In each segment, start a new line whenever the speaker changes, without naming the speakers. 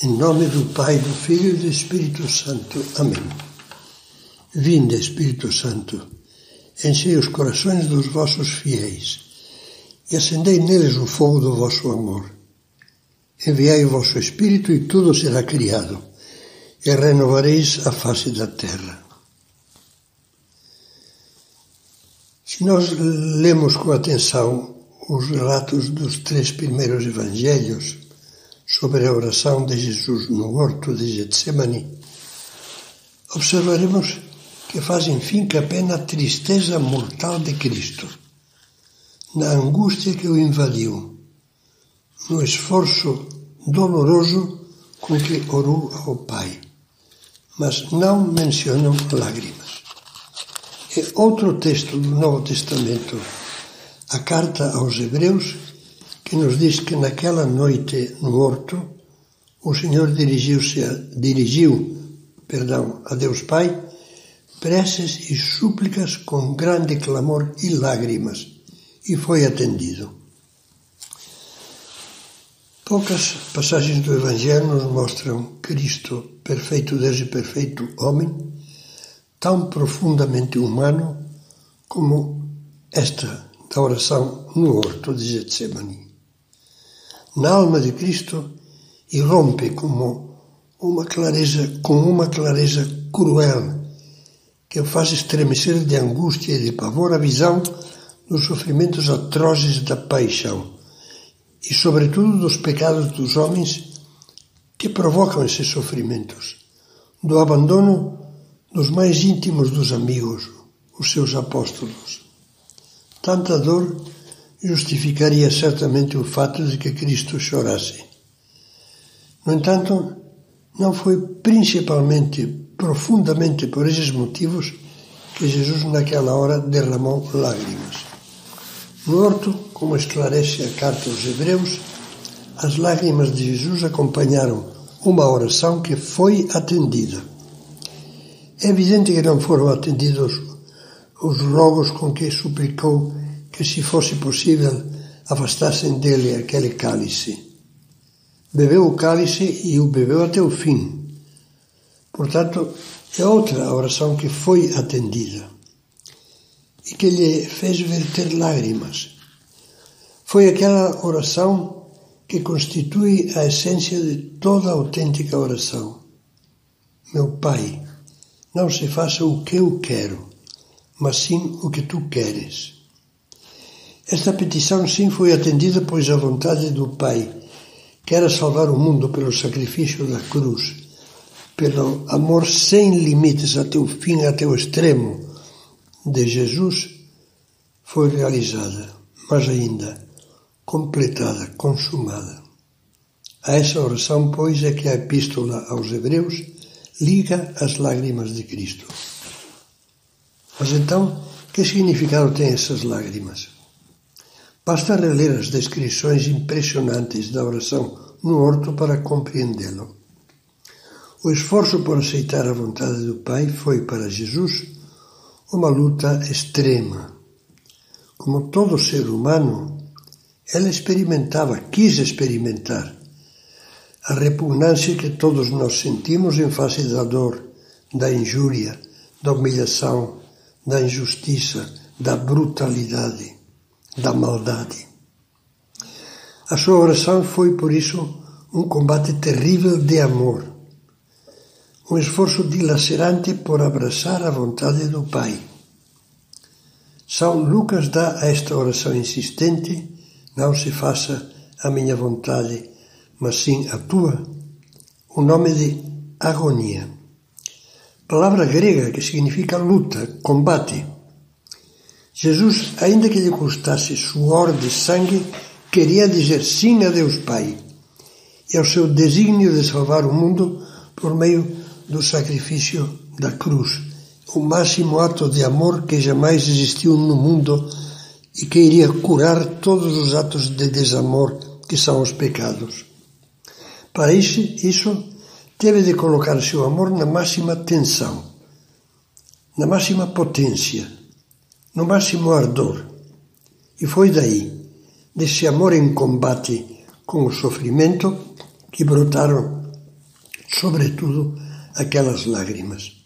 Em nome do Pai, do Filho e do Espírito Santo. Amém. Vinde, Espírito Santo, enchei os corações dos vossos fiéis e acendei neles o fogo do vosso amor. Enviai o vosso Espírito e tudo será criado, e renovareis a face da terra. Se nós lemos com atenção os relatos dos três primeiros evangelhos, sobre a oração de Jesus no horto de Getsemane, observaremos que fazem finca apenas a tristeza mortal de Cristo, na angústia que o invadiu, no esforço doloroso com que orou ao Pai, mas não mencionam lágrimas. E outro texto do Novo Testamento, a carta aos Hebreus, que nos diz que naquela noite no horto o Senhor dirigiu-se a, dirigiu, perdão, a Deus Pai preces e súplicas com grande clamor e lágrimas e foi atendido. Poucas passagens do Evangelho nos mostram Cristo, perfeito Deus e perfeito homem, tão profundamente humano como esta da oração no horto de Getsemane na alma de Cristo irrompe como uma clareza, com uma clareza cruel que o faz estremecer de angústia e de pavor a visão dos sofrimentos atrozes da paixão e, sobretudo, dos pecados dos homens que provocam esses sofrimentos, do abandono dos mais íntimos dos amigos, os seus apóstolos. Tanta dor justificaria certamente o fato de que Cristo chorasse. No entanto, não foi principalmente, profundamente por esses motivos que Jesus naquela hora derramou lágrimas. No horto, como esclarece a carta aos Hebreus, as lágrimas de Jesus acompanharam uma oração que foi atendida. É evidente que não foram atendidos os rogos com que suplicou que, se fosse possível, afastassem dele aquele cálice. Bebeu o cálice e o bebeu até o fim. Portanto, é outra oração que foi atendida e que lhe fez verter lágrimas. Foi aquela oração que constitui a essência de toda autêntica oração. Meu Pai, não se faça o que eu quero, mas sim o que tu queres. Esta petição sim foi atendida, pois a vontade do Pai, que era salvar o mundo pelo sacrifício da cruz, pelo amor sem limites até o fim, até o extremo de Jesus, foi realizada, mas ainda completada, consumada. A essa oração, pois, é que a Epístola aos Hebreus liga as lágrimas de Cristo. Mas então, que significado têm essas lágrimas? Basta reler as descrições impressionantes da oração no horto para compreendê-lo. O esforço por aceitar a vontade do Pai foi para Jesus uma luta extrema. Como todo ser humano, ele experimentava, quis experimentar, a repugnância que todos nós sentimos em face da dor, da injúria, da humilhação, da injustiça, da brutalidade da maldade. A sua oração foi, por isso, um combate terrível de amor, um esforço dilacerante por abraçar a vontade do Pai. São Lucas dá a esta oração insistente: Não se faça a minha vontade, mas sim a tua, o nome de agonia. Palavra grega que significa luta, combate Jesus, ainda que lhe custasse suor de sangue, queria dizer sim a Deus Pai e ao seu desígnio de salvar o mundo por meio do sacrifício da cruz, o máximo ato de amor que jamais existiu no mundo e que iria curar todos os atos de desamor que são os pecados. Para isso, isso teve de colocar seu amor na máxima tensão, na máxima potência no máximo ardor. E foi daí, desse amor em combate com o sofrimento, que brotaram sobretudo aquelas lágrimas.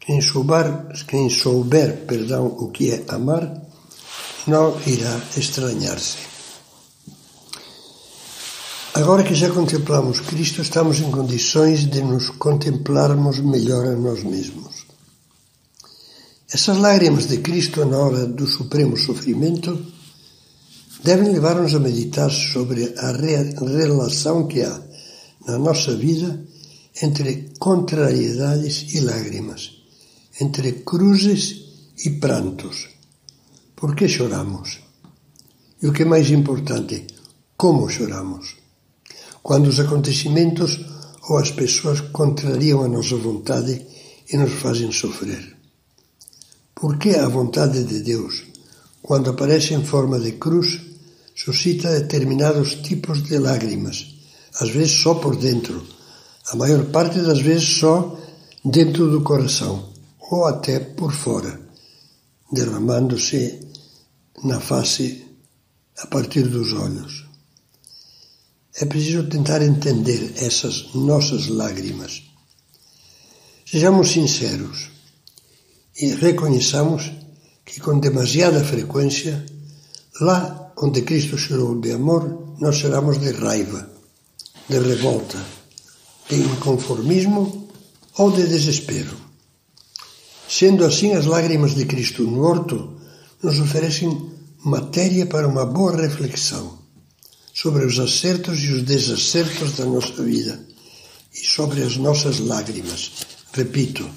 Quem souber, quem souber, perdão, o que é amar, não irá estranhar-se. Agora que já contemplamos Cristo, estamos em condições de nos contemplarmos melhor a nós mesmos. Essas lágrimas de Cristo na hora do supremo sofrimento devem levar-nos a meditar sobre a relação que há na nossa vida entre contrariedades e lágrimas, entre cruzes e prantos. Por que choramos? E o que é mais importante, como choramos? Quando os acontecimentos ou as pessoas contrariam a nossa vontade e nos fazem sofrer. Por que a vontade de Deus, quando aparece em forma de cruz, suscita determinados tipos de lágrimas, às vezes só por dentro, a maior parte das vezes só dentro do coração, ou até por fora, derramando-se na face a partir dos olhos. É preciso tentar entender essas nossas lágrimas. Sejamos sinceros e reconheçamos que com demasiada frequência, lá onde Cristo chorou de amor, nós choramos de raiva, de revolta, de inconformismo ou de desespero. Sendo assim, as lágrimas de Cristo no horto nos oferecem matéria para uma boa reflexão sobre os acertos e os desacertos da nossa vida e sobre as nossas lágrimas. Repito,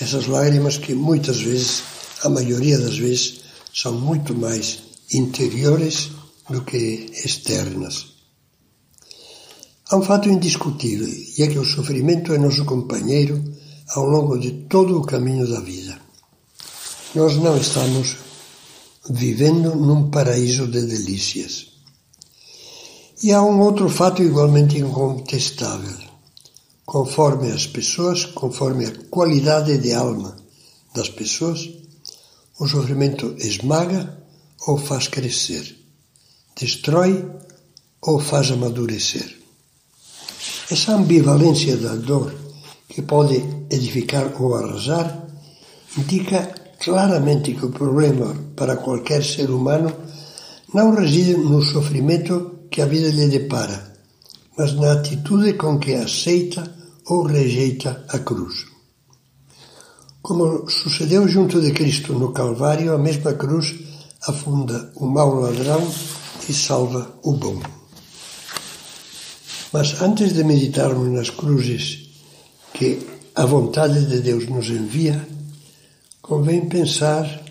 essas lágrimas que muitas vezes, a maioria das vezes, são muito mais interiores do que externas. Há um fato indiscutível, e é que o sofrimento é nosso companheiro ao longo de todo o caminho da vida. Nós não estamos vivendo num paraíso de delícias. E há um outro fato igualmente incontestável. Conforme as pessoas, conforme a qualidade de alma das pessoas, o sofrimento esmaga ou faz crescer, destrói ou faz amadurecer. Essa ambivalência da dor, que pode edificar ou arrasar, indica claramente que o problema para qualquer ser humano não reside no sofrimento que a vida lhe depara, mas na atitude com que aceita ou rejeita a cruz. Como sucedeu junto de Cristo no Calvário, a mesma cruz afunda o mau ladrão e salva o bom. Mas antes de meditarmos nas cruzes que a vontade de Deus nos envia, convém pensar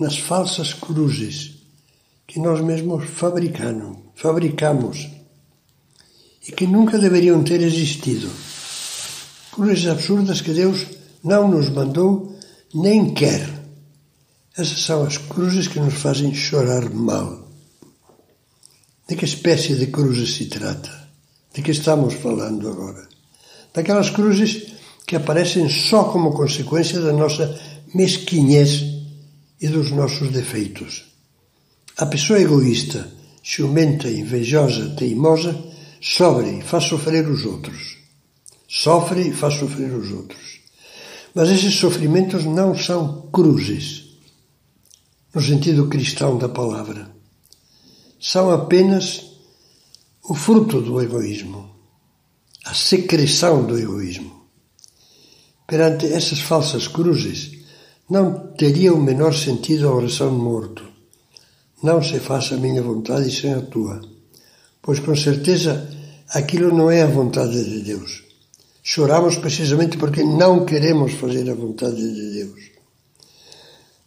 nas falsas cruzes que nós mesmos fabricamos, fabricamos e que nunca deveriam ter existido. Cruzes absurdas que Deus não nos mandou nem quer. Essas são as cruzes que nos fazem chorar mal. De que espécie de cruzes se trata? De que estamos falando agora? Daquelas cruzes que aparecem só como consequência da nossa mesquinhez e dos nossos defeitos. A pessoa egoísta, ciumenta, invejosa, teimosa, sofre e faz sofrer os outros. Sofre e faz sofrer os outros. Mas esses sofrimentos não são cruzes, no sentido cristão da palavra. São apenas o fruto do egoísmo, a secreção do egoísmo. Perante essas falsas cruzes, não teria o menor sentido a oração morto. Não se faça a minha vontade sem a tua, pois com certeza aquilo não é a vontade de Deus. Choramos precisamente porque não queremos fazer a vontade de Deus.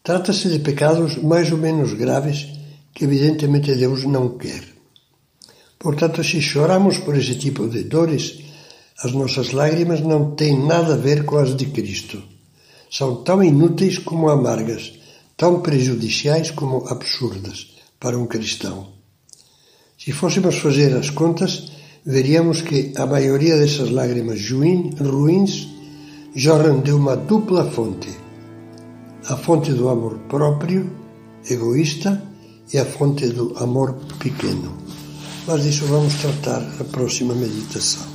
Trata-se de pecados mais ou menos graves que evidentemente Deus não quer. Portanto, se choramos por esse tipo de dores, as nossas lágrimas não têm nada a ver com as de Cristo são tão inúteis como amargas, tão prejudiciais como absurdas para um cristão. Se fôssemos fazer as contas, veríamos que a maioria dessas lágrimas ruins jorram de uma dupla fonte: a fonte do amor próprio, egoísta, e a fonte do amor pequeno. Mas disso vamos tratar na próxima meditação.